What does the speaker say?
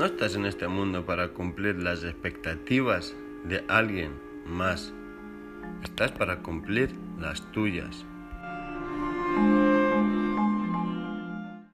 No estás en este mundo para cumplir las expectativas de alguien más. Estás para cumplir las tuyas.